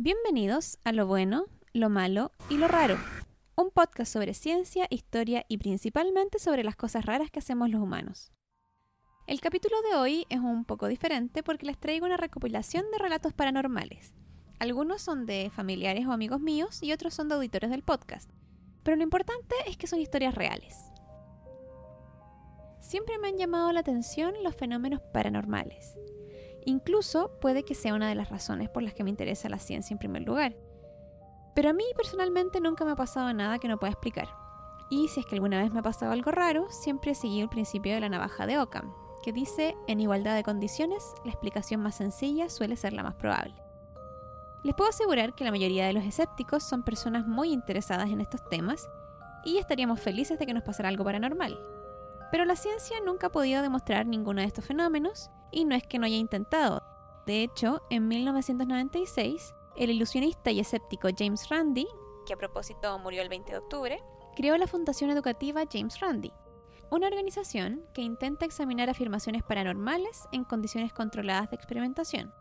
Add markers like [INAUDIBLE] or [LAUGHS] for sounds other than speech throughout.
Bienvenidos a Lo Bueno, Lo Malo y Lo Raro, un podcast sobre ciencia, historia y principalmente sobre las cosas raras que hacemos los humanos. El capítulo de hoy es un poco diferente porque les traigo una recopilación de relatos paranormales. Algunos son de familiares o amigos míos y otros son de auditores del podcast. Pero lo importante es que son historias reales. Siempre me han llamado la atención los fenómenos paranormales. Incluso puede que sea una de las razones por las que me interesa la ciencia en primer lugar. Pero a mí personalmente nunca me ha pasado nada que no pueda explicar. Y si es que alguna vez me ha pasado algo raro, siempre he seguido el principio de la navaja de Ockham, que dice, en igualdad de condiciones, la explicación más sencilla suele ser la más probable. Les puedo asegurar que la mayoría de los escépticos son personas muy interesadas en estos temas y estaríamos felices de que nos pasara algo paranormal. Pero la ciencia nunca ha podido demostrar ninguno de estos fenómenos y no es que no haya intentado. De hecho, en 1996, el ilusionista y escéptico James Randi, que a propósito murió el 20 de octubre, creó la Fundación Educativa James Randi, una organización que intenta examinar afirmaciones paranormales en condiciones controladas de experimentación.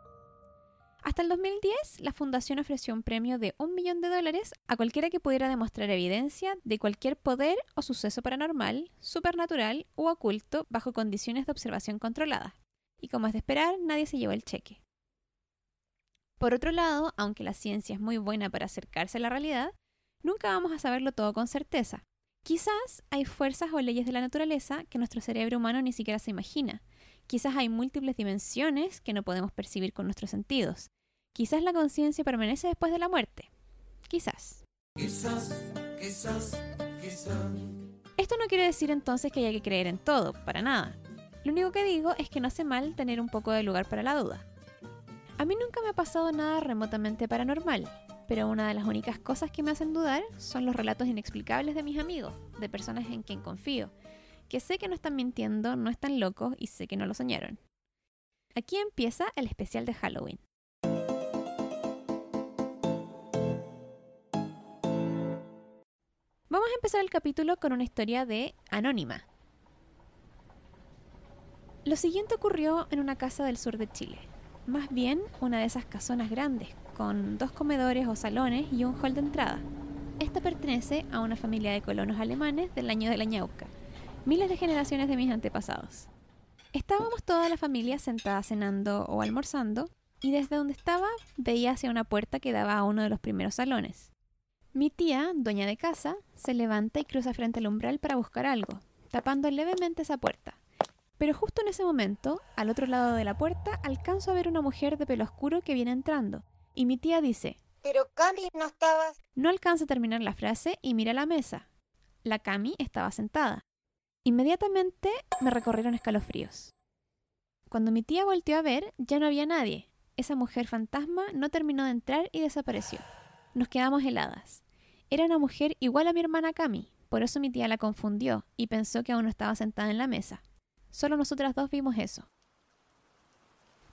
Hasta el 2010, la fundación ofreció un premio de un millón de dólares a cualquiera que pudiera demostrar evidencia de cualquier poder o suceso paranormal, supernatural u oculto bajo condiciones de observación controlada. Y como es de esperar, nadie se llevó el cheque. Por otro lado, aunque la ciencia es muy buena para acercarse a la realidad, nunca vamos a saberlo todo con certeza. Quizás hay fuerzas o leyes de la naturaleza que nuestro cerebro humano ni siquiera se imagina. Quizás hay múltiples dimensiones que no podemos percibir con nuestros sentidos. Quizás la conciencia permanece después de la muerte. Quizás. Quizás, quizás, quizás. Esto no quiere decir entonces que haya que creer en todo, para nada. Lo único que digo es que no hace mal tener un poco de lugar para la duda. A mí nunca me ha pasado nada remotamente paranormal, pero una de las únicas cosas que me hacen dudar son los relatos inexplicables de mis amigos, de personas en quien confío, que sé que no están mintiendo, no están locos y sé que no lo soñaron. Aquí empieza el especial de Halloween. Vamos a empezar el capítulo con una historia de Anónima. Lo siguiente ocurrió en una casa del sur de Chile, más bien una de esas casonas grandes, con dos comedores o salones y un hall de entrada. Esta pertenece a una familia de colonos alemanes del año de la ñauca, miles de generaciones de mis antepasados. Estábamos toda la familia sentada cenando o almorzando, y desde donde estaba veía hacia una puerta que daba a uno de los primeros salones. Mi tía, dueña de casa, se levanta y cruza frente al umbral para buscar algo, tapando levemente esa puerta. Pero justo en ese momento, al otro lado de la puerta, alcanzo a ver una mujer de pelo oscuro que viene entrando, y mi tía dice, Pero Cami, ¿no estabas? No alcanza a terminar la frase y mira la mesa. La Cami estaba sentada. Inmediatamente me recorrieron escalofríos. Cuando mi tía volteó a ver, ya no había nadie. Esa mujer fantasma no terminó de entrar y desapareció. Nos quedamos heladas. Era una mujer igual a mi hermana Cami, por eso mi tía la confundió y pensó que aún no estaba sentada en la mesa. Solo nosotras dos vimos eso.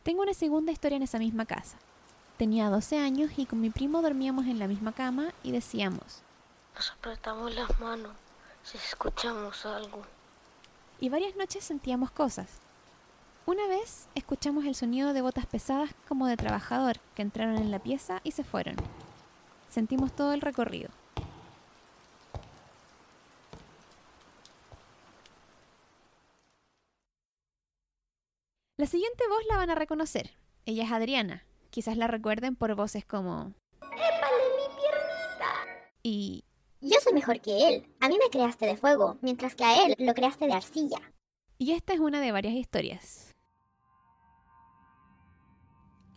Tengo una segunda historia en esa misma casa. Tenía 12 años y con mi primo dormíamos en la misma cama y decíamos, Nos apretamos las manos si escuchamos algo. Y varias noches sentíamos cosas. Una vez escuchamos el sonido de botas pesadas como de trabajador que entraron en la pieza y se fueron. Sentimos todo el recorrido. La siguiente voz la van a reconocer. Ella es Adriana. Quizás la recuerden por voces como... ¡Épale mi piernita! Y... Yo soy mejor que él. A mí me creaste de fuego, mientras que a él lo creaste de arcilla. Y esta es una de varias historias.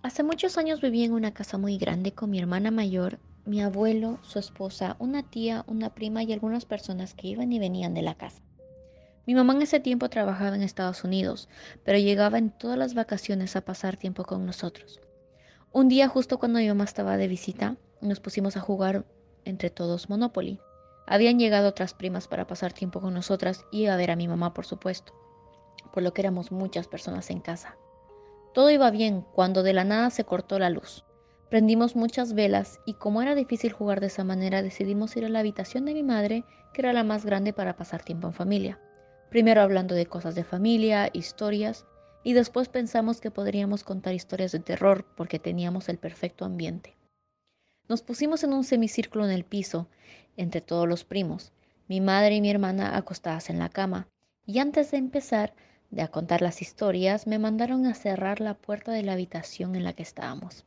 Hace muchos años viví en una casa muy grande con mi hermana mayor, mi abuelo, su esposa, una tía, una prima y algunas personas que iban y venían de la casa. Mi mamá en ese tiempo trabajaba en Estados Unidos, pero llegaba en todas las vacaciones a pasar tiempo con nosotros. Un día, justo cuando mi mamá estaba de visita, nos pusimos a jugar entre todos Monopoly. Habían llegado otras primas para pasar tiempo con nosotras y a ver a mi mamá, por supuesto, por lo que éramos muchas personas en casa. Todo iba bien cuando de la nada se cortó la luz. Prendimos muchas velas y como era difícil jugar de esa manera decidimos ir a la habitación de mi madre, que era la más grande para pasar tiempo en familia primero hablando de cosas de familia, historias, y después pensamos que podríamos contar historias de terror porque teníamos el perfecto ambiente. Nos pusimos en un semicírculo en el piso, entre todos los primos, mi madre y mi hermana acostadas en la cama, y antes de empezar de a contar las historias, me mandaron a cerrar la puerta de la habitación en la que estábamos.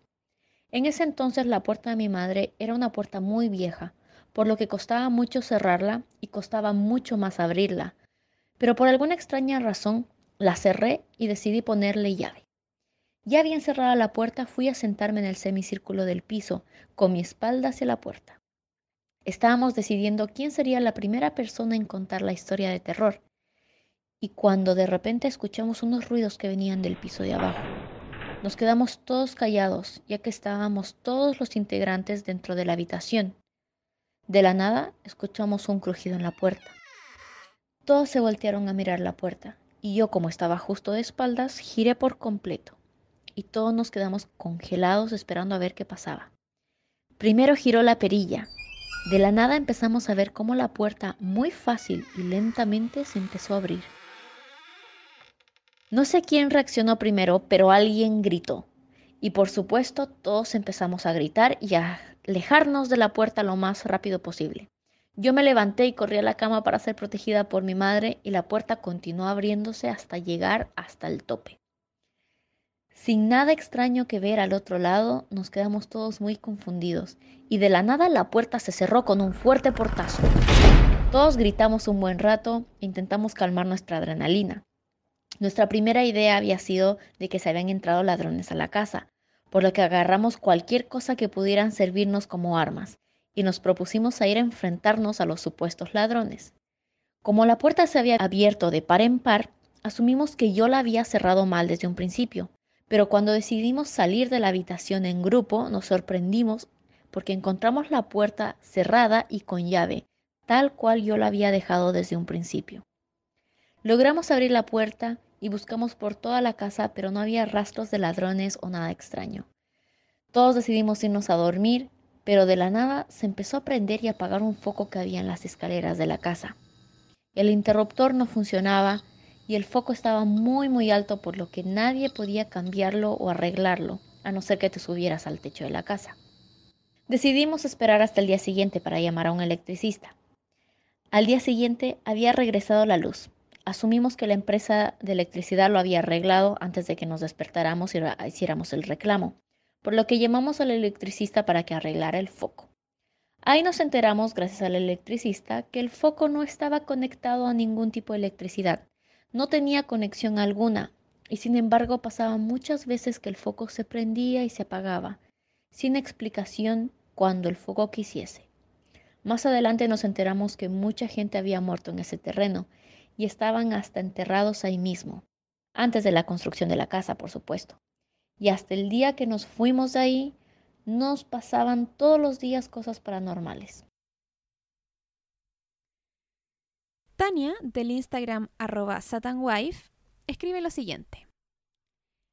En ese entonces la puerta de mi madre era una puerta muy vieja, por lo que costaba mucho cerrarla y costaba mucho más abrirla. Pero por alguna extraña razón la cerré y decidí ponerle llave. Ya bien cerrada la puerta, fui a sentarme en el semicírculo del piso, con mi espalda hacia la puerta. Estábamos decidiendo quién sería la primera persona en contar la historia de terror, y cuando de repente escuchamos unos ruidos que venían del piso de abajo. Nos quedamos todos callados, ya que estábamos todos los integrantes dentro de la habitación. De la nada escuchamos un crujido en la puerta. Todos se voltearon a mirar la puerta, y yo como estaba justo de espaldas, giré por completo, y todos nos quedamos congelados esperando a ver qué pasaba. Primero giró la perilla. De la nada empezamos a ver cómo la puerta muy fácil y lentamente se empezó a abrir. No sé quién reaccionó primero, pero alguien gritó. Y por supuesto todos empezamos a gritar y a alejarnos de la puerta lo más rápido posible. Yo me levanté y corrí a la cama para ser protegida por mi madre y la puerta continuó abriéndose hasta llegar hasta el tope. Sin nada extraño que ver al otro lado, nos quedamos todos muy confundidos y de la nada la puerta se cerró con un fuerte portazo. Todos gritamos un buen rato e intentamos calmar nuestra adrenalina. Nuestra primera idea había sido de que se habían entrado ladrones a la casa, por lo que agarramos cualquier cosa que pudieran servirnos como armas y nos propusimos a ir a enfrentarnos a los supuestos ladrones. Como la puerta se había abierto de par en par, asumimos que yo la había cerrado mal desde un principio, pero cuando decidimos salir de la habitación en grupo nos sorprendimos porque encontramos la puerta cerrada y con llave, tal cual yo la había dejado desde un principio. Logramos abrir la puerta y buscamos por toda la casa, pero no había rastros de ladrones o nada extraño. Todos decidimos irnos a dormir, pero de la nada se empezó a prender y apagar un foco que había en las escaleras de la casa. El interruptor no funcionaba y el foco estaba muy muy alto por lo que nadie podía cambiarlo o arreglarlo, a no ser que te subieras al techo de la casa. Decidimos esperar hasta el día siguiente para llamar a un electricista. Al día siguiente había regresado la luz, Asumimos que la empresa de electricidad lo había arreglado antes de que nos despertáramos y hiciéramos el reclamo, por lo que llamamos al electricista para que arreglara el foco. Ahí nos enteramos, gracias al electricista, que el foco no estaba conectado a ningún tipo de electricidad, no tenía conexión alguna, y sin embargo pasaba muchas veces que el foco se prendía y se apagaba, sin explicación cuando el foco quisiese. Más adelante nos enteramos que mucha gente había muerto en ese terreno y estaban hasta enterrados ahí mismo, antes de la construcción de la casa, por supuesto. Y hasta el día que nos fuimos de ahí, nos pasaban todos los días cosas paranormales. Tania, del Instagram arroba satanwife, escribe lo siguiente.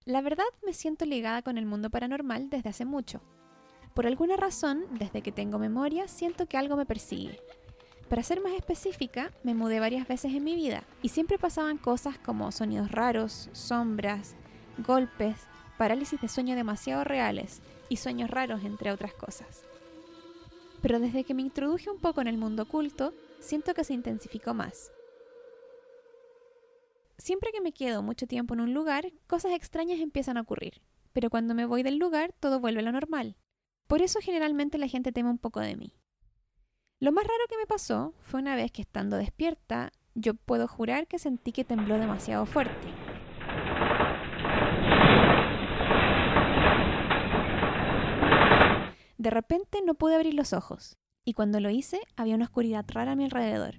La verdad me siento ligada con el mundo paranormal desde hace mucho. Por alguna razón, desde que tengo memoria, siento que algo me persigue. Para ser más específica, me mudé varias veces en mi vida y siempre pasaban cosas como sonidos raros, sombras, golpes, parálisis de sueño demasiado reales y sueños raros, entre otras cosas. Pero desde que me introduje un poco en el mundo oculto, siento que se intensificó más. Siempre que me quedo mucho tiempo en un lugar, cosas extrañas empiezan a ocurrir, pero cuando me voy del lugar todo vuelve a lo normal. Por eso generalmente la gente teme un poco de mí. Lo más raro que me pasó fue una vez que estando despierta, yo puedo jurar que sentí que tembló demasiado fuerte. De repente no pude abrir los ojos, y cuando lo hice había una oscuridad rara a mi alrededor.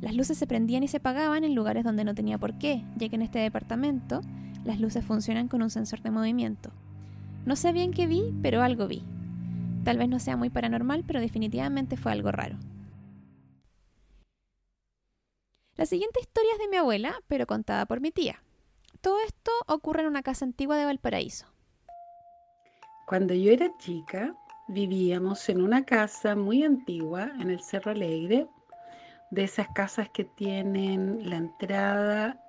Las luces se prendían y se apagaban en lugares donde no tenía por qué, ya que en este departamento las luces funcionan con un sensor de movimiento. No sé bien qué vi, pero algo vi. Tal vez no sea muy paranormal, pero definitivamente fue algo raro. La siguiente historia es de mi abuela, pero contada por mi tía. Todo esto ocurre en una casa antigua de Valparaíso. Cuando yo era chica, vivíamos en una casa muy antigua en el Cerro Alegre, de esas casas que tienen la entrada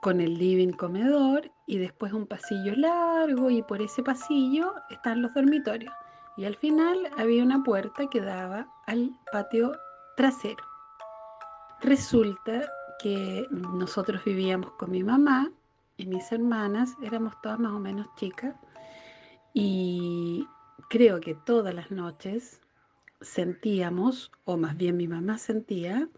con el living comedor y después un pasillo largo y por ese pasillo están los dormitorios y al final había una puerta que daba al patio trasero. Resulta que nosotros vivíamos con mi mamá y mis hermanas, éramos todas más o menos chicas, y creo que todas las noches sentíamos, o más bien mi mamá sentía,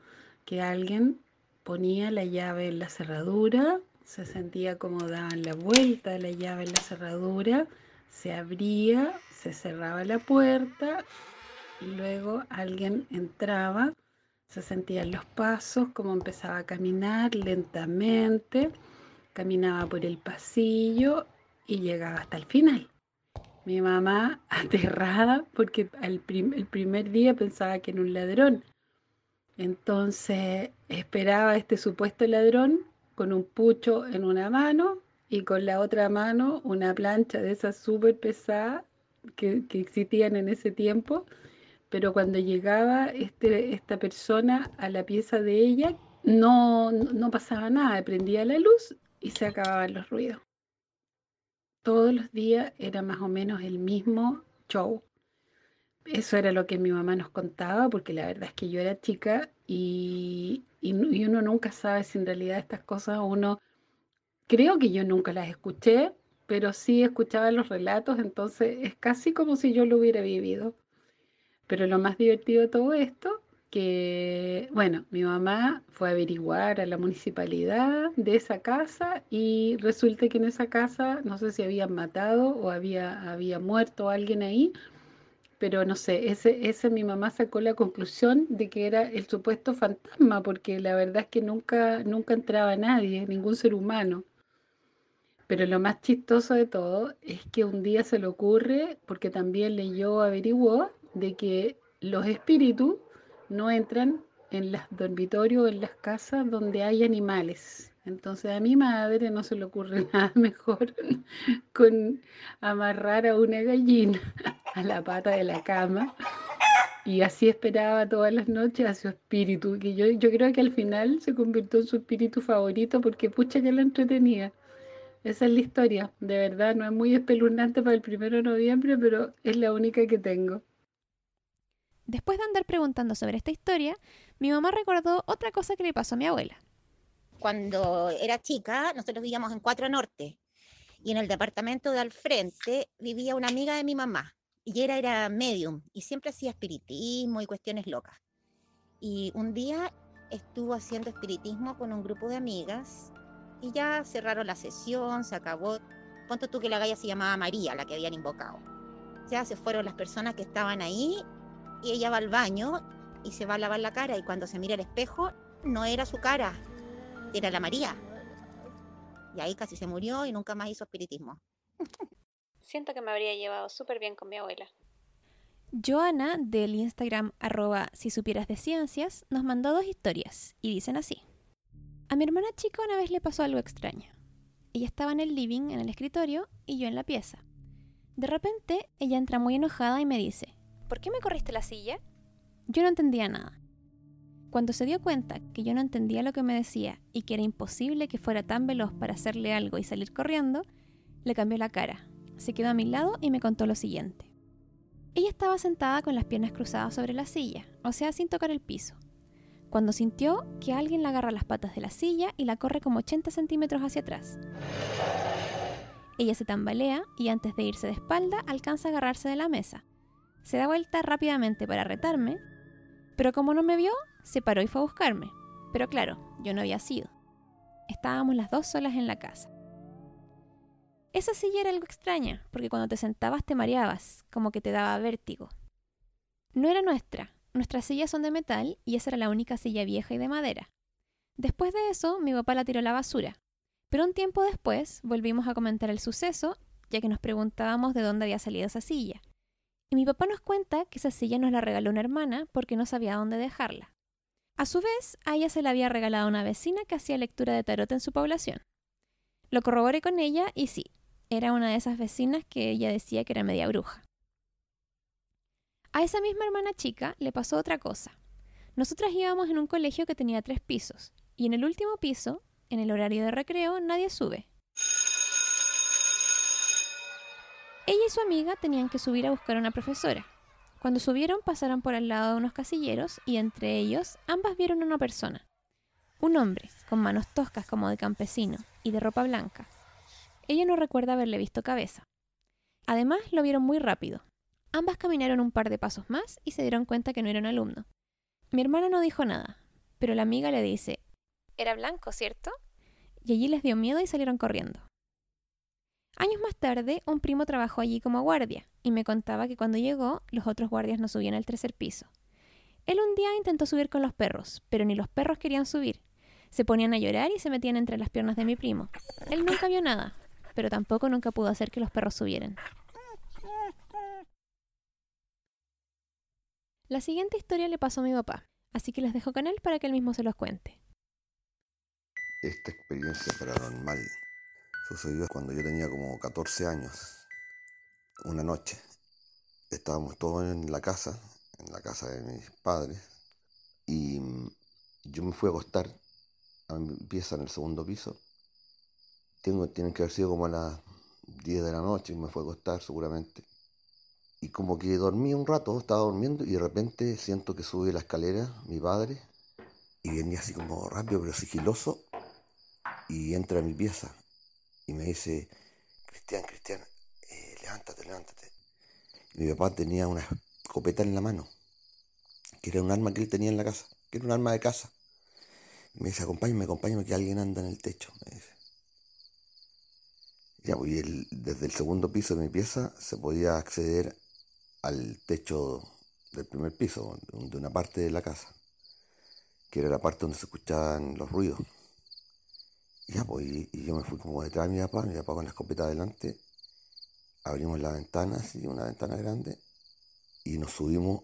que alguien ponía la llave en la cerradura, se sentía como daban la vuelta de la llave en la cerradura, se abría, se cerraba la puerta y luego alguien entraba, se sentían los pasos, como empezaba a caminar lentamente, caminaba por el pasillo y llegaba hasta el final. Mi mamá [LAUGHS] aterrada porque el, primer día pensaba que era un ladrón. Entonces esperaba a este supuesto ladrón con un pucho en una mano y con la otra mano una plancha de esas súper pesadas que, que, existían en ese tiempo. Pero cuando llegaba este, esta persona a la pieza de ella, no, no pasaba nada, prendía la luz y se acababan los ruidos todos los días era más o menos el mismo show. Eso era lo que mi mamá nos contaba, porque la verdad es que yo era chica y, uno nunca sabe si en realidad estas cosas uno, creo que yo nunca las escuché, pero sí escuchaba los relatos, entonces es casi como si yo lo hubiera vivido. Pero lo más divertido de todo esto que, bueno, mi mamá fue a averiguar a la municipalidad de esa casa y resulta que en esa casa, no sé si habían matado o había, había muerto alguien ahí, pero no sé, ese, ese mi mamá sacó la conclusión de que era el supuesto fantasma, porque la verdad es que nunca, nunca entraba nadie, ningún ser humano. Pero lo más chistoso de todo es que un día se le ocurre, porque también leyó, averiguó, de que los espíritus no entran en los dormitorios o en las casas donde hay animales. Entonces a mi madre no se le ocurre [LAUGHS] nada mejor con amarrar a una gallina [LAUGHS] a la pata de la cama y así esperaba todas las noches a su espíritu, que yo, yo creo que al final se convirtió en su espíritu favorito porque pucha que la entretenía. Esa es la historia, de verdad, no es muy espeluznante para el primero de noviembre, pero es la única que tengo. Después de andar preguntando sobre esta historia, mi mamá recordó otra cosa que le pasó a mi abuela. Cuando era chica, nosotros vivíamos en Cuatro Norte y en el departamento de al frente vivía una amiga de mi mamá y ella era medium y siempre hacía espiritismo y cuestiones locas. Y un día estuvo haciendo espiritismo con un grupo de amigas y ya cerraron la sesión, se acabó. Ponto tú que la galla se llamaba María, la que habían invocado. Ya se fueron las personas que estaban ahí y ella va al baño y se va a lavar la cara y cuando se mira al espejo no era su cara, era la María. Y ahí casi se murió y nunca más hizo espiritismo. [LAUGHS] Siento que me habría llevado súper bien con mi abuela. Joana del Instagram arroba si supieras de ciencias nos mandó dos historias y dicen así. A mi hermana chica una vez le pasó algo extraño. Ella estaba en el living, en el escritorio, y yo en la pieza. De repente, ella entra muy enojada y me dice, ¿por qué me corriste la silla? Yo no entendía nada. Cuando se dio cuenta que yo no entendía lo que me decía y que era imposible que fuera tan veloz para hacerle algo y salir corriendo, le cambió la cara, se quedó a mi lado y me contó lo siguiente. Ella estaba sentada con las piernas cruzadas sobre la silla, o sea, sin tocar el piso, cuando sintió que alguien la agarra las patas de la silla y la corre como 80 centímetros hacia atrás. Ella se tambalea y antes de irse de espalda alcanza a agarrarse de la mesa, se da vuelta rápidamente para retarme, pero como no me vio, se paró y fue a buscarme. Pero claro, yo no había sido. Estábamos las dos solas en la casa. Esa silla era algo extraña, porque cuando te sentabas te mareabas, como que te daba vértigo. No era nuestra, nuestras sillas son de metal y esa era la única silla vieja y de madera. Después de eso, mi papá la tiró a la basura. Pero un tiempo después volvimos a comentar el suceso, ya que nos preguntábamos de dónde había salido esa silla. Y mi papá nos cuenta que esa silla nos la regaló una hermana porque no sabía dónde dejarla. A su vez, a ella se la había regalado una vecina que hacía lectura de tarot en su población. Lo corroboré con ella y sí, era una de esas vecinas que ella decía que era media bruja. A esa misma hermana chica le pasó otra cosa. Nosotras íbamos en un colegio que tenía tres pisos, y en el último piso, en el horario de recreo, nadie sube. Ella y su amiga tenían que subir a buscar a una profesora. Cuando subieron pasaron por al lado de unos casilleros y entre ellos ambas vieron a una persona. Un hombre, con manos toscas como de campesino y de ropa blanca. Ella no recuerda haberle visto cabeza. Además, lo vieron muy rápido. Ambas caminaron un par de pasos más y se dieron cuenta que no era un alumno. Mi hermana no dijo nada, pero la amiga le dice, Era blanco, ¿cierto? y allí les dio miedo y salieron corriendo. Años más tarde, un primo trabajó allí como guardia y me contaba que cuando llegó, los otros guardias no subían al tercer piso. Él un día intentó subir con los perros, pero ni los perros querían subir. Se ponían a llorar y se metían entre las piernas de mi primo. Él nunca vio nada, pero tampoco nunca pudo hacer que los perros subieran. La siguiente historia le pasó a mi papá, así que les dejo con él para que él mismo se los cuente. Esta experiencia paranormal cuando yo tenía como 14 años. Una noche estábamos todos en la casa, en la casa de mis padres, y mm, yo me fui a acostar a mi pieza en el segundo piso. Tengo, tienen que haber sido como a las 10 de la noche y me fui a acostar seguramente. Y como que dormí un rato, estaba durmiendo y de repente siento que sube la escalera mi padre y venía así como rápido pero sigiloso y entra a mi pieza y me dice, Cristian, Cristian, eh, levántate, levántate. Y mi papá tenía una escopeta en la mano, que era un arma que él tenía en la casa, que era un arma de casa. Y me dice, acompáñame, acompáñame, que alguien anda en el techo, me dice. Ya, y desde el segundo piso de mi pieza se podía acceder al techo del primer piso, de una parte de la casa, que era la parte donde se escuchaban los ruidos. Pues, y, yo me fui como detrás de mi papá, mi papá con la escopeta adelante, abrimos la ventana, así, una ventana grande, y nos subimos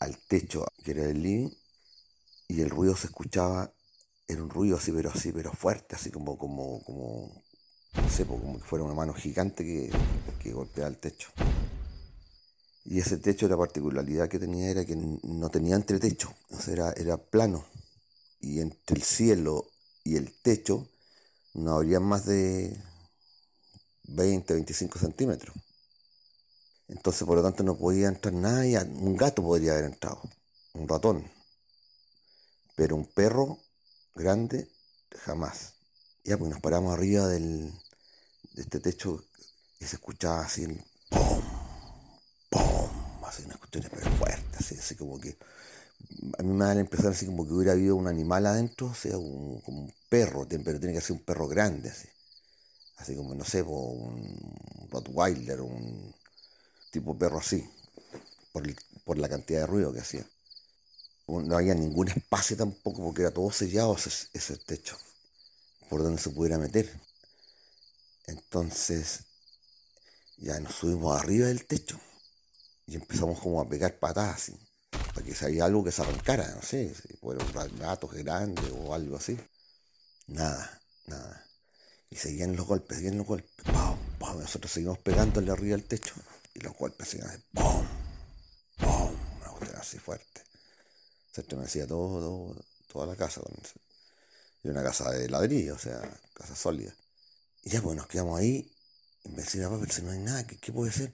al techo, que era el living, y el ruido se escuchaba, era un ruido así, pero así, pero fuerte, así como, como, como, no sé, pues, como que fuera una mano gigante que, que golpeaba el techo. Y ese techo, la particularidad que tenía era que no tenía entretecho, era, era plano. Y entre el cielo y el techo no habría más de 20, 25 centímetros. Entonces, por lo tanto, no podía entrar nadie. Un gato podría haber entrado, un ratón. Pero un perro grande, jamás. Ya, pues nos paramos arriba del, de este techo y se escuchaba así el ¡pum! ¡pum! Así unas cuestiones pero fuertes, así, así como que a mí me da la impresión así como que hubiera habido un animal adentro, o sea, un- como un perro, pero tiene que ser un perro grande, así. Así como, no sé, un Rottweiler, un tipo perro así, por, por la cantidad de ruido que hacía. No había ningún espacio tampoco, porque era todo sellado ese, ese techo, por donde se pudiera meter. Entonces, ya nos subimos arriba del techo y empezamos como a pegar patadas así para que había algo que se arrancara, no sé, si fuera un gato grande o algo así. Nada, nada. Y seguían los golpes, seguían los golpes. ¡Pum! ¡Pum! Nosotros seguimos pegándole arriba del techo y los golpes seguían así. ¡Pum! ¡Pum! Una cuestión así fuerte. Se estremecía todo, todo- toda la casa. Y una casa de ladrillo, o sea, casa sólida. Y ya pues nos quedamos ahí y me decía, papá, pero si no hay nada, ¿qué, qué puede ser?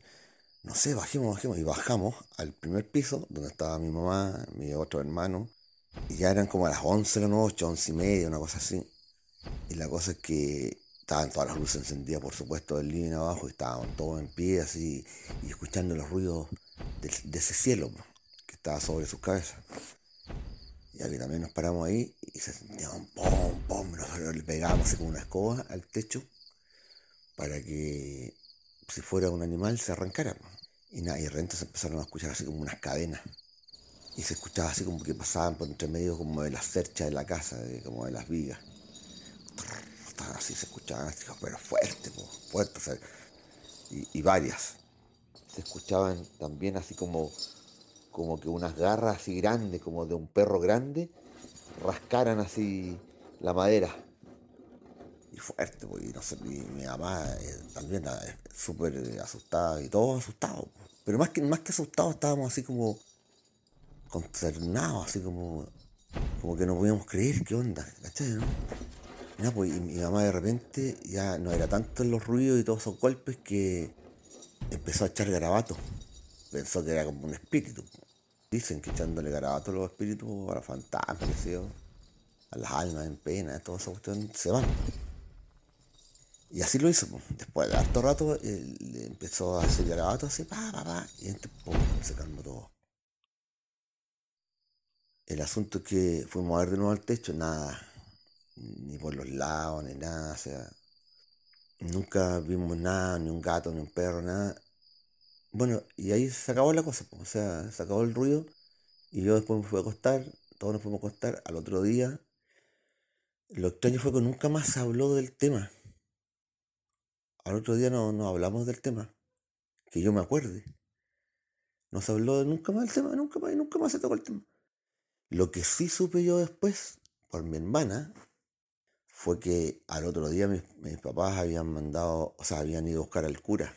No sé, bajemos, bajemos. Y bajamos al primer piso, donde estaba mi mamá, mi otro hermano. Y ya eran como a las 11 de la noche, 11 y media, una cosa así. Y la cosa es que estaban todas las luces encendidas, por supuesto, del living abajo, y estaban todos en pie, así, y escuchando los ruidos de, ese cielo que estaba sobre sus cabezas. Y aquí también nos paramos ahí y se sentía un pom, pom, le pegábamos así como una escoba al techo para que si fuera un animal se arrancara. Y nada, y de repente se empezaron a escuchar así como unas cadenas. Y se escuchaba así como que pasaban por entre medio como de las cerchas de la casa, de- como de las vigas. Así se escuchaban, así, pero fuerte, po, fuerte, y, y varias. Se escuchaban también así como, como que unas garras así grandes, como de un perro grande, rascaran así la madera. Fuerte, pues, y, mi mamá eh, también eh, súper asustada y todos asustados. po. Pero más que, más que asustados estábamos así como consternados, así como, como que no podíamos creer qué onda. Y nada, pues, y mi mamá de repente ya no era tanto los ruidos y todos esos golpes que empezó a echar garabatos. Pensó que era como un espíritu. Dicen que echándole garabatos a los espíritus, a los fantasmas, a las almas en pena, toda esa cuestión, se van. Y así lo hizo. Después de harto rato, él le empezó a hacer garabatos así, pa, pa, pa, y entonces, pum, se todo. El asunto es que fuimos a ver de nuevo al techo, nada, ni por los lados, ni nada, o sea, nunca vimos nada, ni un gato, ni un perro, nada. Bueno, y ahí se acabó la cosa, o sea, se acabó el ruido, y yo después me fui a acostar, todos nos fuimos a acostar, al otro día, lo extraño fue que nunca más se habló del tema. Al otro día no, no hablamos del tema, que yo me acuerde. No se habló nunca más del tema, nunca más, nunca más se tocó el tema. Lo que sí supe yo después, por mi hermana, fue que al otro día mis, mis papás habían mandado, o sea, habían ido a buscar al cura.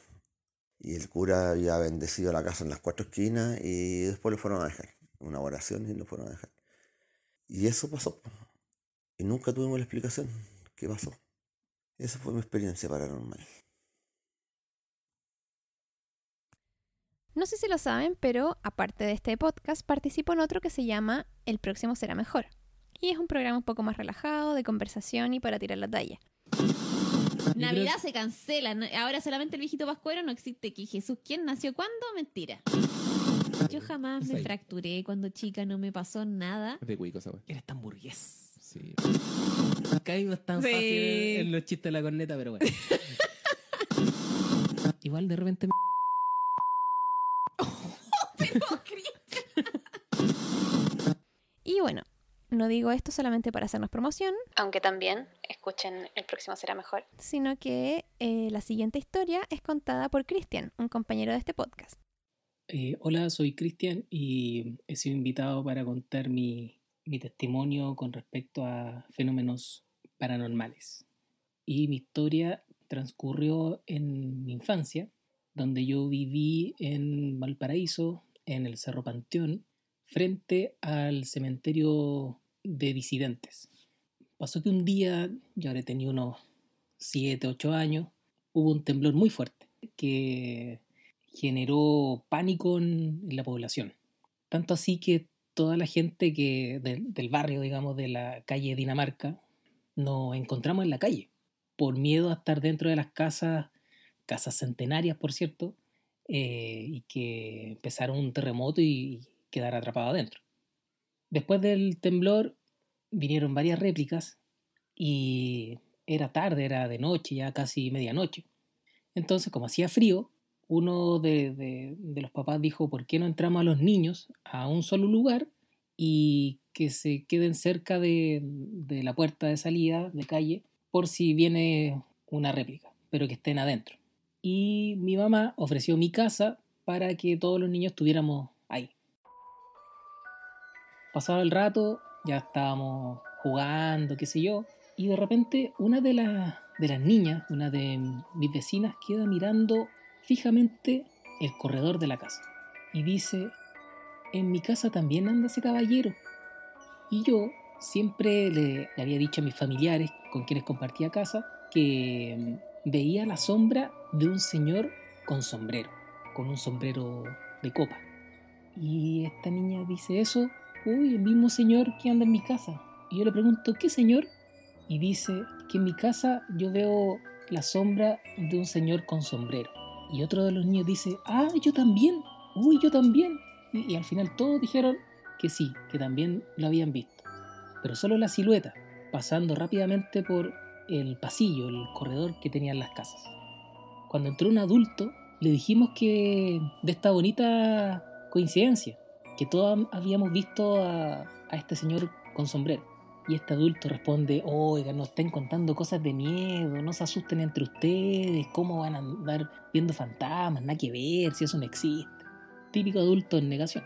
Y el cura había bendecido la casa en las cuatro esquinas y después lo fueron a dejar. Una oración y lo fueron a dejar. Y eso pasó. Y nunca tuvimos la explicación qué pasó. Esa fue mi experiencia paranormal. No sé si lo saben, pero aparte de este podcast, participo en otro que se llama El próximo será mejor. Y es un programa un poco más relajado, de conversación y para tirar la talla. Navidad se cancela. Ahora solamente el viejito pascuero no existe. Que Jesús, ¿quién nació cuándo? Mentira. Yo jamás me fracturé cuando chica, no me pasó nada. Es de cuico. Eres tan burgués. Sí. Caímos tan Sí. fácil en los chistes de la corneta, pero bueno. [LAUGHS] Igual de repente me... [LAUGHS] Y bueno, no digo esto solamente para hacernos promoción, Aunque también escuchen El próximo será mejor. sino que eh, la siguiente historia es contada por Cristian, un compañero de este podcast. Eh, hola, soy Cristian y he sido invitado para contar mi, mi testimonio con respecto a fenómenos paranormales. Y mi historia transcurrió en mi infancia, donde yo viví en Valparaíso, en el Cerro Panteón, frente al cementerio de disidentes. Pasó que un día, yo ahora tenía unos 7, 8 años, hubo un temblor muy fuerte que generó pánico en la población. Tanto así que toda la gente que de- del barrio, digamos, de la calle Dinamarca, nos encontramos en la calle, por miedo a estar dentro de las casas, casas centenarias, por cierto, eh, y que empezara un terremoto y quedar atrapado adentro. Después del temblor vinieron varias réplicas y era tarde, era de noche, ya casi medianoche. Entonces, como hacía frío, uno de, los papás dijo, ¿por qué no entramos a los niños a un solo lugar y que se queden cerca de, de la puerta de salida de calle por si viene una réplica, pero que estén adentro? Y mi mamá ofreció mi casa para que todos los niños estuviéramos ahí. Pasado el rato, ya estábamos jugando, qué sé yo, y de repente una de, las de las niñas, una de mis vecinas, queda mirando fijamente el corredor de la casa y dice, en mi casa también anda ese caballero. Y yo siempre le, había dicho a mis familiares con quienes compartía casa que mm, veía la sombra de un señor con sombrero, con un sombrero de copa. Y esta niña dice eso, uy, el mismo señor que anda en mi casa. Y yo le pregunto, ¿qué señor? Y dice que en mi casa yo veo la sombra de un señor con sombrero. Y otro de los niños dice, ah, yo también, uy, yo también. Y, al final todos dijeron que sí, que también lo habían visto. Pero solo la silueta, pasando rápidamente por el pasillo, el corredor que tenían las casas. Cuando entró un adulto, le dijimos que de esta bonita coincidencia, que todos habíamos visto a este señor con sombrero. Y este adulto responde, oiga, no estén contando cosas de miedo, no se asusten entre ustedes, ¿cómo van a andar viendo fantasmas? Nada que ver, si eso no existe. Típico adulto en negación.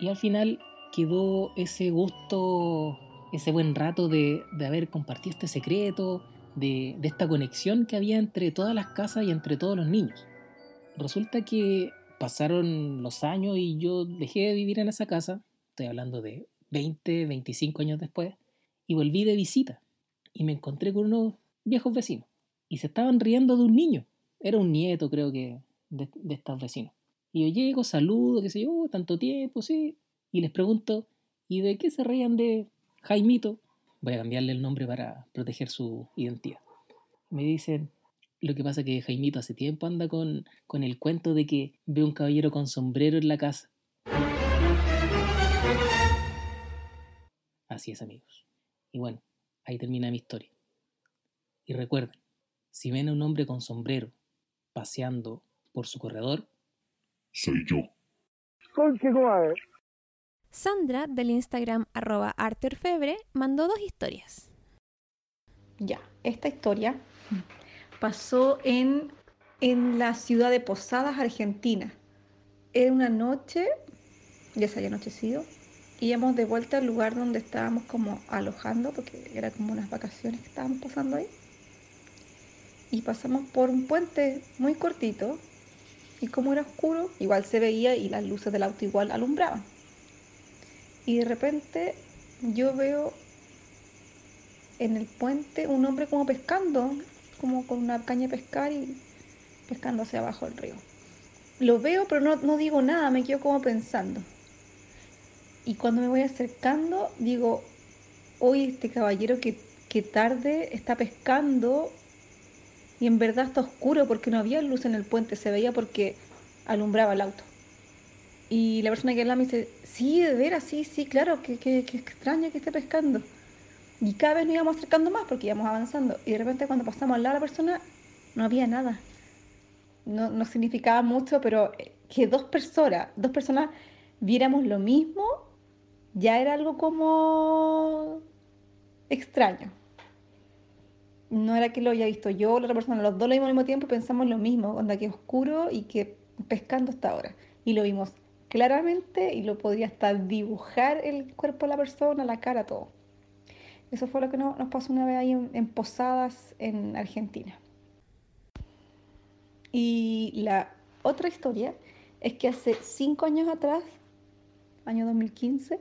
Y al final quedó ese gusto, ese buen rato de, de haber compartido este secreto, de, de esta conexión que había entre todas las casas y entre todos los niños. Resulta que pasaron los años y yo dejé de vivir en esa casa, estoy hablando de 20, 25 años después, y volví de visita y me encontré con unos viejos vecinos y se estaban riendo de un niño. Era un nieto, creo que, de, de estos vecinos. Y yo llego, saludo, qué sé yo, "Oh, tanto tiempo, sí. Y les pregunto, ¿y de qué se reían de Jaimito? Voy a cambiarle el nombre para proteger su identidad. Me dicen, lo que pasa que Jaimito hace tiempo anda con, con el cuento de que ve un caballero con sombrero en la casa. Así es, amigos. Y bueno, ahí termina mi historia. Y recuerden, si ven a un hombre con sombrero paseando por su corredor, Soy yo. Sandra, del Instagram arroba artorfebre, mandó dos historias. Ya, esta historia pasó en, en la ciudad de Posadas, Argentina. Era una noche, ya se había anochecido, íbamos de vuelta al lugar donde estábamos como alojando, porque era como unas vacaciones que estábamos pasando ahí. Y pasamos por un puente muy cortito, y como era oscuro, igual se veía y las luces del auto igual alumbraban. Y de repente yo veo en el puente un hombre como pescando, como con una caña de pescar y pescando hacia abajo del río. Lo veo, pero no, no digo nada, me quedo como pensando. Y cuando me voy acercando, digo, hoy este caballero que, que tarde está pescando y en verdad está oscuro porque no había luz en el puente, se veía porque alumbraba el auto. Y la persona que habla me dice, sí, de veras, sí, sí, claro, que, que, que extraño que esté pescando. Y cada vez nos íbamos acercando más porque íbamos avanzando. Y de repente cuando pasamos al lado de la persona, no había nada. No, no significaba mucho, pero que dos personas, dos personas viéramos lo mismo, ya era algo como extraño. No era que lo haya visto yo o la otra persona, los dos lo vimos al mismo tiempo y pensamos lo mismo, onda que oscuro y que pescando hasta ahora. Y lo vimos claramente y lo podría hasta dibujar el cuerpo de la persona, la cara, todo. Eso fue lo que no- nos pasó una vez ahí en Posadas, en Argentina. Y la otra historia es que hace cinco años atrás, año 2015,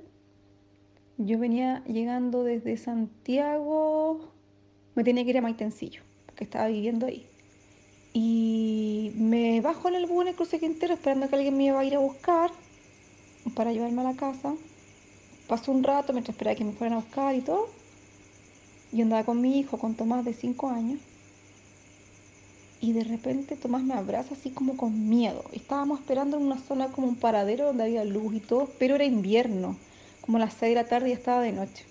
yo venía llegando desde Santiago, me tenía que ir a Maitencillo, porque estaba viviendo ahí. Y me bajo en el bus en el cruce Quintero esperando que alguien me iba a ir a buscar para llevarme a la casa. Pasó un rato mientras esperaba que me fueran a buscar y todo. Yo andaba con mi hijo, con Tomás de 5 años. Y de repente Tomás me abraza así como con miedo. Estábamos esperando en una zona como un paradero donde había luz y todo, pero era invierno, como las 6 de la tarde y estaba de noche.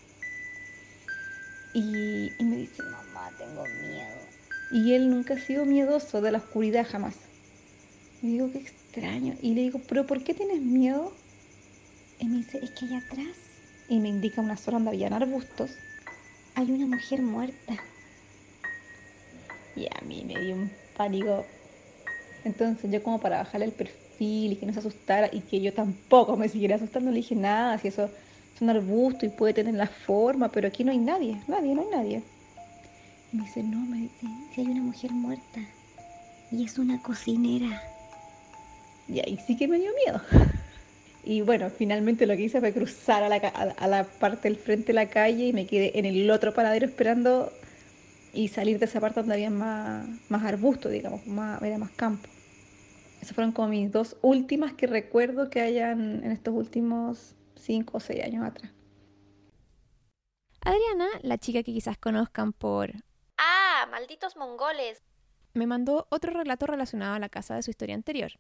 Y, y me dice, mamá, tengo miedo. Y él nunca ha sido miedoso de la oscuridad jamás. Y digo, qué extraño. Y le digo, pero ¿por qué tienes miedo? Y me dice, es que allá atrás, y me indica una zona donde habían arbustos, hay una mujer muerta. Y a mí me dio un pánico. Entonces yo como para bajarle el perfil y que no se asustara y que yo tampoco me siguiera asustando, le dije nada, si eso es un arbusto y puede tener la forma, pero aquí no hay nadie, nadie, no hay nadie. Y me dice, no, me dice, si hay una mujer muerta y es una cocinera. Y ahí sí que me dio miedo. [LAUGHS] Y bueno, finalmente lo que hice fue cruzar a la, a la- parte del frente de la calle y me quedé en el otro paradero esperando y salir de esa parte donde había más, más arbusto, digamos, más, era más campo. Esas fueron como mis dos últimas que recuerdo que hayan en estos últimos cinco o seis años atrás. Adriana, la chica que quizás conozcan por... ¡Ah! ¡Malditos mongoles! me mandó otro relato relacionado a la casa de su historia anterior.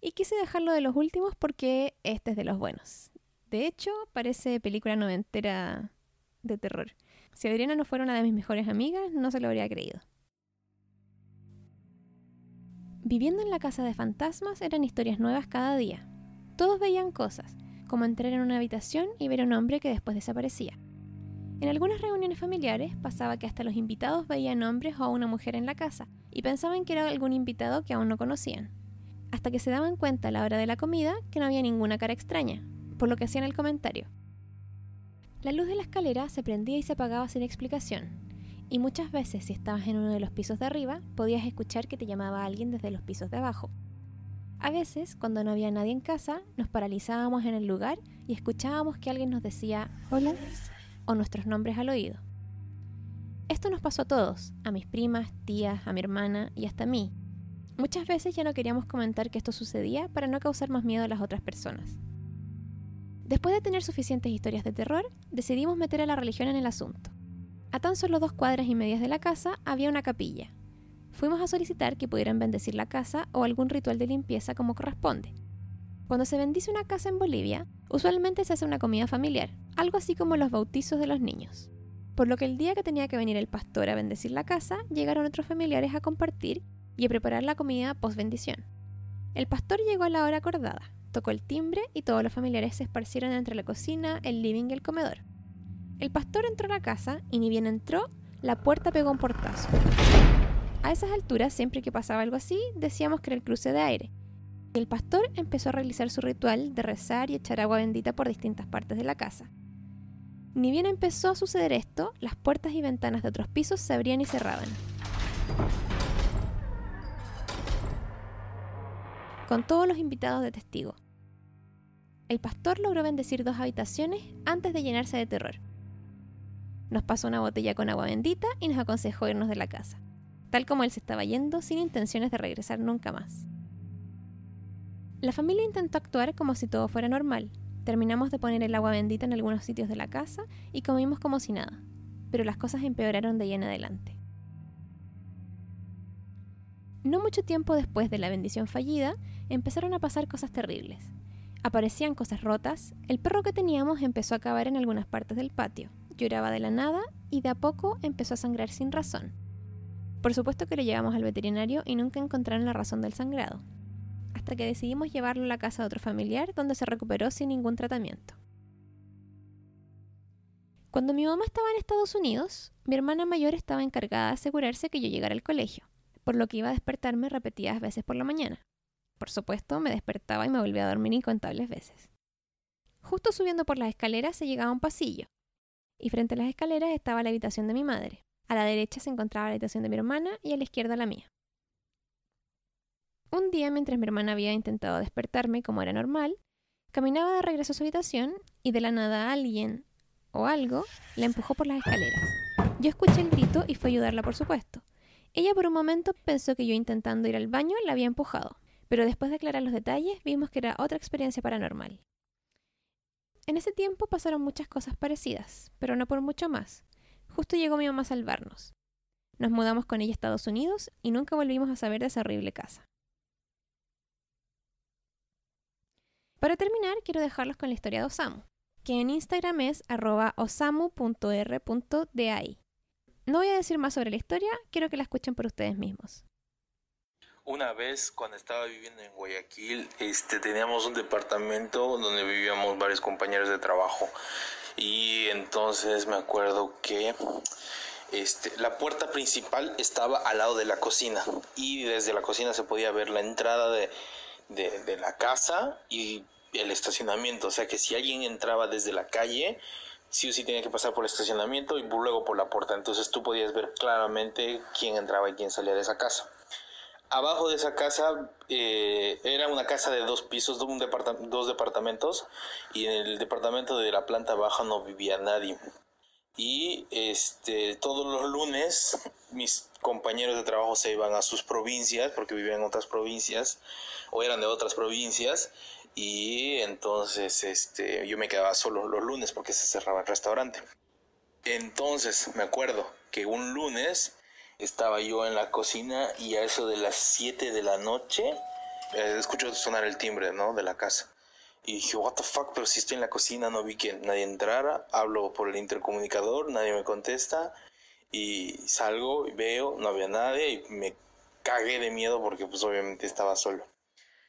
Y quise dejarlo de los últimos porque este es de los buenos. De hecho, parece película noventera de terror. Si Adriana no fuera una de mis mejores amigas, no se lo habría creído. Viviendo en la casa de fantasmas eran historias nuevas cada día. Todos veían cosas, como entrar en una habitación y ver a un hombre que después desaparecía. En algunas reuniones familiares pasaba que hasta los invitados veían hombres o a una mujer en la casa y pensaban que era algún invitado que aún no conocían. Hasta que se daban cuenta a la hora de la comida que no había ninguna cara extraña, por lo que hacían el comentario. La luz de la escalera se prendía y se apagaba sin explicación, y muchas veces si estabas en uno de los pisos de arriba podías escuchar que te llamaba alguien desde los pisos de abajo. A veces, cuando no había nadie en casa, nos paralizábamos en el lugar y escuchábamos que alguien nos decía hola o nuestros nombres al oído. Esto nos pasó a todos, a mis primas, tías, a mi hermana y hasta a mí. Muchas veces ya no queríamos comentar que esto sucedía para no causar más miedo a las otras personas. Después de tener suficientes historias de terror, decidimos meter a la religión en el asunto. A tan solo dos cuadras y medias de la casa había una capilla. Fuimos a solicitar que pudieran bendecir la casa o algún ritual de limpieza como corresponde. Cuando se bendice una casa en Bolivia, usualmente se hace una comida familiar, algo así como los bautizos de los niños. Por lo que el día que tenía que venir el pastor a bendecir la casa, llegaron otros familiares a compartir y a preparar la comida post bendición. El pastor llegó a la hora acordada, tocó el timbre y todos los familiares se esparcieron entre la cocina, el living y el comedor. El pastor entró a la casa y ni bien entró, la puerta pegó un portazo. A esas alturas, siempre que pasaba algo así, decíamos que era el cruce de aire. Y el pastor empezó a realizar su ritual de rezar y echar agua bendita por distintas partes de la casa. Ni bien empezó a suceder esto, las puertas y ventanas de otros pisos se abrían y cerraban. Con todos los invitados de testigo. El pastor logró bendecir dos habitaciones antes de llenarse de terror. Nos pasó una botella con agua bendita y nos aconsejó irnos de la casa, tal como él se estaba yendo sin intenciones de regresar nunca más. La familia intentó actuar como si todo fuera normal. Terminamos de poner el agua bendita en algunos sitios de la casa y comimos como si nada, pero las cosas empeoraron de ahí en adelante. No mucho tiempo después de la bendición fallida, empezaron a pasar cosas terribles. Aparecían cosas rotas, el perro que teníamos empezó a cavar en algunas partes del patio, lloraba de la nada y de a poco empezó a sangrar sin razón. Por supuesto que lo llevamos al veterinario y nunca encontraron la razón del sangrado, hasta que decidimos llevarlo a la casa de otro familiar donde se recuperó sin ningún tratamiento. Cuando mi mamá estaba en Estados Unidos, mi hermana mayor estaba encargada de asegurarse que yo llegara al colegio, por lo que iba a despertarme repetidas veces por la mañana. Por supuesto, me despertaba y me volvía a dormir incontables veces. Justo subiendo por las escaleras se llegaba a un pasillo, y frente a las escaleras estaba la habitación de mi madre. A la derecha se encontraba la habitación de mi hermana y a la izquierda la mía. Un día, mientras mi hermana había intentado despertarme como era normal, caminaba de regreso a su habitación y de la nada alguien o algo la empujó por las escaleras. Yo escuché el grito y fue a ayudarla, por supuesto. Ella por un momento pensó que yo intentando ir al baño la había empujado, pero después de aclarar los detalles vimos que era otra experiencia paranormal. En ese tiempo pasaron muchas cosas parecidas, pero no por mucho más. Justo llegó mi mamá a salvarnos. Nos mudamos con ella a Estados Unidos y nunca volvimos a saber de esa horrible casa. Para terminar, quiero dejarlos con la historia de Osamu, que en Instagram es arroba osamu.r.dai. No voy a decir más sobre la historia, quiero que la escuchen por ustedes mismos. Una vez cuando estaba viviendo en Guayaquil, este, teníamos un departamento donde vivíamos varios compañeros de trabajo. Y entonces me acuerdo que este, la puerta principal estaba al lado de la cocina. Y desde la cocina se podía ver la entrada de, de, de la casa y el estacionamiento. O sea que si alguien entraba desde la calle, sí o sí tenía que pasar por el estacionamiento y luego por la puerta. Entonces tú podías ver claramente quién entraba y quién salía de esa casa. Abajo de esa casa eh, era una casa de dos pisos, un dos departamentos, y en el departamento de la planta baja no vivía nadie. Y este, todos los lunes mis compañeros de trabajo se iban a sus provincias, porque vivían en otras provincias, o eran de otras provincias, y entonces este, yo me quedaba solo los lunes porque se cerraba el restaurante. Entonces me acuerdo que un lunes estaba yo en la cocina y a eso de las 7 de la noche eh, escucho sonar el timbre, ¿no? De la casa. Y dije, what the fuck, pero si estoy en la cocina no vi que nadie entrara, hablo por el intercomunicador, nadie me contesta y salgo y veo, no había nadie y me cagué de miedo porque pues obviamente estaba solo.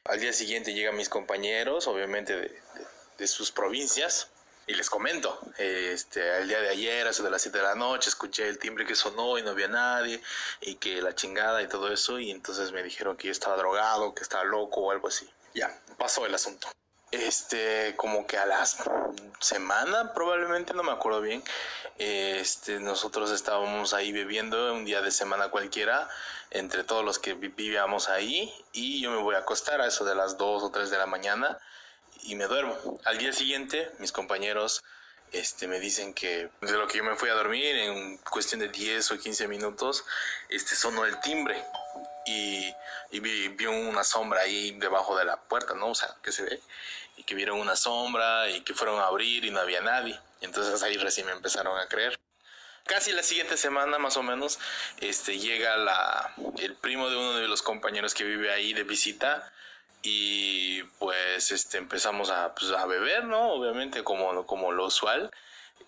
Al día siguiente llegan mis compañeros, obviamente de, de sus provincias, y les comento, este, el día de ayer, eso de las 7 de la noche, escuché el timbre que sonó y no había nadie, y que la chingada y todo eso, y entonces me dijeron que yo estaba drogado, que estaba loco o algo así. Ya, pasó el asunto. Este, como que a las semana, probablemente, no me acuerdo bien, este, nosotros estábamos ahí bebiendo un día de semana cualquiera, entre todos los que vivíamos ahí, y yo me voy a acostar a eso de las 2 o 3 de la mañana, y me duermo. Al día siguiente, mis compañeros este, me dicen que de lo que yo me fui a dormir, en cuestión de 10 o 15 minutos, este, sonó el timbre. y, y vi, vi una sombra ahí debajo de la puerta, ¿no? O sea, que se ve, y que vieron una sombra y que fueron a abrir y no había nadie. Y entonces ahí recién me empezaron a creer. Casi la siguiente semana, más o menos, este, llega la, el primo de uno de los compañeros que vive ahí de visita y pues este, empezamos a, pues, a beber, ¿no? Obviamente como, como lo usual.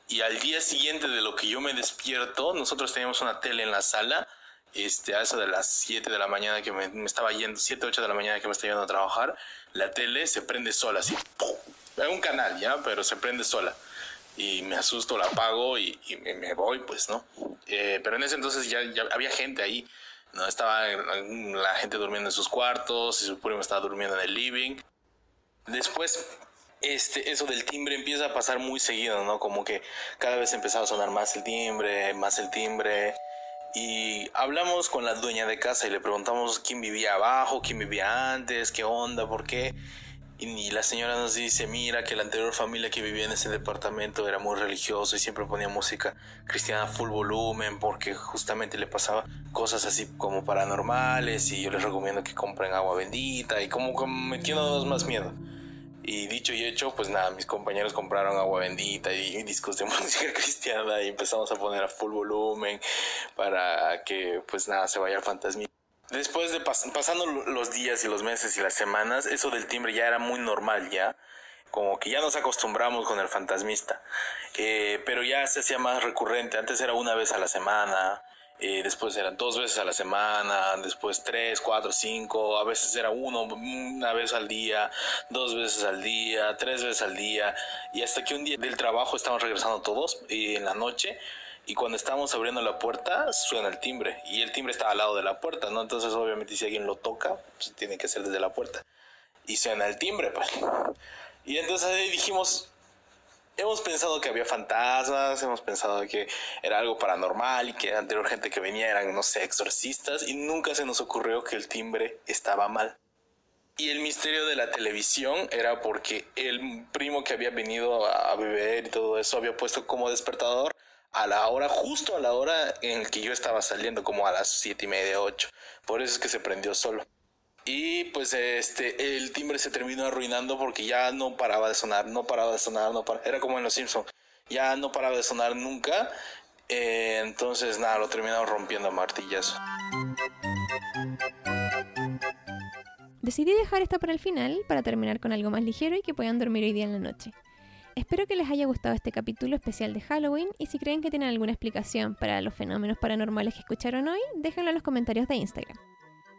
Y al día siguiente de lo que yo me despierto, nosotros teníamos una tele en la sala, este, a eso de las 7 de la mañana que me, me estaba yendo, 7, 8 de la mañana que me estaba yendo a trabajar, la tele se prende sola, así, ¡pum! Es un canal, ¿ya? Pero se prende sola y me asusto, la apago y, y me voy, pues, ¿no? Eh, pero en ese entonces ya, ya había gente ahí, ¿no? Estaba la gente durmiendo en sus cuartos y su primo estaba durmiendo en el living. Después, este, eso del timbre empieza a pasar muy seguido, ¿no? Como que cada vez empezaba a sonar más el timbre, más el timbre. Y hablamos con la dueña de casa y le preguntamos quién vivía abajo, quién vivía antes, qué onda, por qué. Y la señora nos dice, mira que la anterior familia que vivía en ese departamento era muy religioso y siempre ponía música cristiana full volumen porque justamente le pasaba cosas así como paranormales y yo les recomiendo que compren agua bendita y como, metiéndonos más miedo. Y dicho y hecho, pues nada, mis compañeros compraron agua bendita y, y discos de [LAUGHS] música cristiana y empezamos a poner a full volumen para que pues nada, se vaya el fantasma. Después de pas pasando los días y los meses y las semanas, eso del timbre ya era muy normal ya. Como que ya nos acostumbramos con el fantasmista. Eh, pero ya se hacía más recurrente. Antes era una vez a la semana. Eh, después eran dos veces a la semana, después tres, cuatro, cinco, a veces era uno, una vez al día, dos veces al día, tres veces al día, y hasta que un día del trabajo estamos regresando todos y en la noche y cuando estábamos abriendo la puerta suena el timbre y el timbre está al lado de la puerta, ¿no? Entonces obviamente si alguien lo toca, pues tiene que ser desde la puerta y suena el timbre, pues. Y entonces ahí dijimos, hemos pensado que había fantasmas, hemos pensado que era algo paranormal y que anterior gente que venía eran, no sé, exorcistas y nunca se nos ocurrió que el timbre estaba mal. Y el misterio de la televisión era porque el primo que había venido a beber y todo eso había puesto como despertador a la hora, justo a la hora en que yo estaba saliendo, como a las siete y media, ocho. Por eso es que se prendió solo. Y pues este, el timbre se terminó arruinando porque ya no paraba de sonar, no paraba de sonar, no paraba. Era como en Los Simpsons, ya no paraba de sonar nunca. Eh, entonces nada, lo terminaron rompiendo a martillazo. Decidí dejar esta para el final para terminar con algo más ligero y que puedan dormir hoy día en la noche. Espero que les haya gustado este capítulo especial de Halloween y si creen que tienen alguna explicación para los fenómenos paranormales que escucharon hoy, déjenlo en los comentarios de Instagram.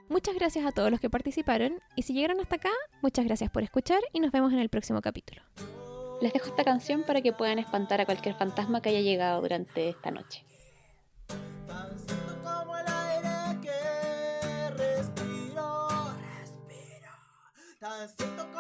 Muchas gracias a todos los que participaron y si llegaron hasta acá, muchas gracias por escuchar y nos vemos en el próximo capítulo. Les dejo esta canción para que puedan espantar a cualquier fantasma que haya llegado durante esta noche. como el aire que respiro, respiro, tan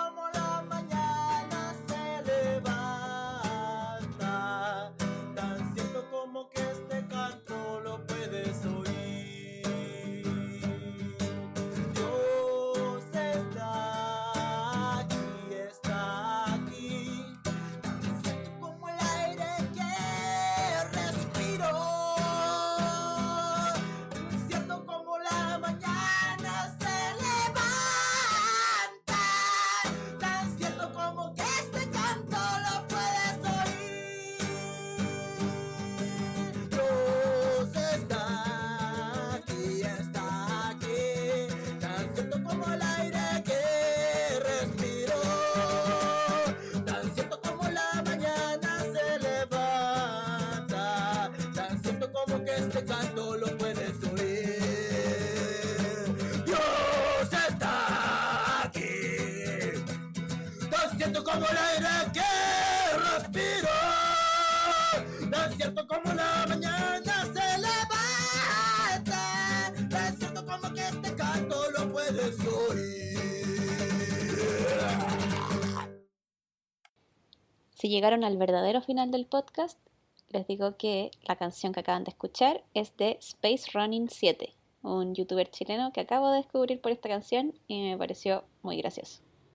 Si llegaron al verdadero final del podcast, les digo que la canción que acaban de escuchar es de Space Running 7, un youtuber chileno que acabo de descubrir por esta canción y me pareció muy gracioso.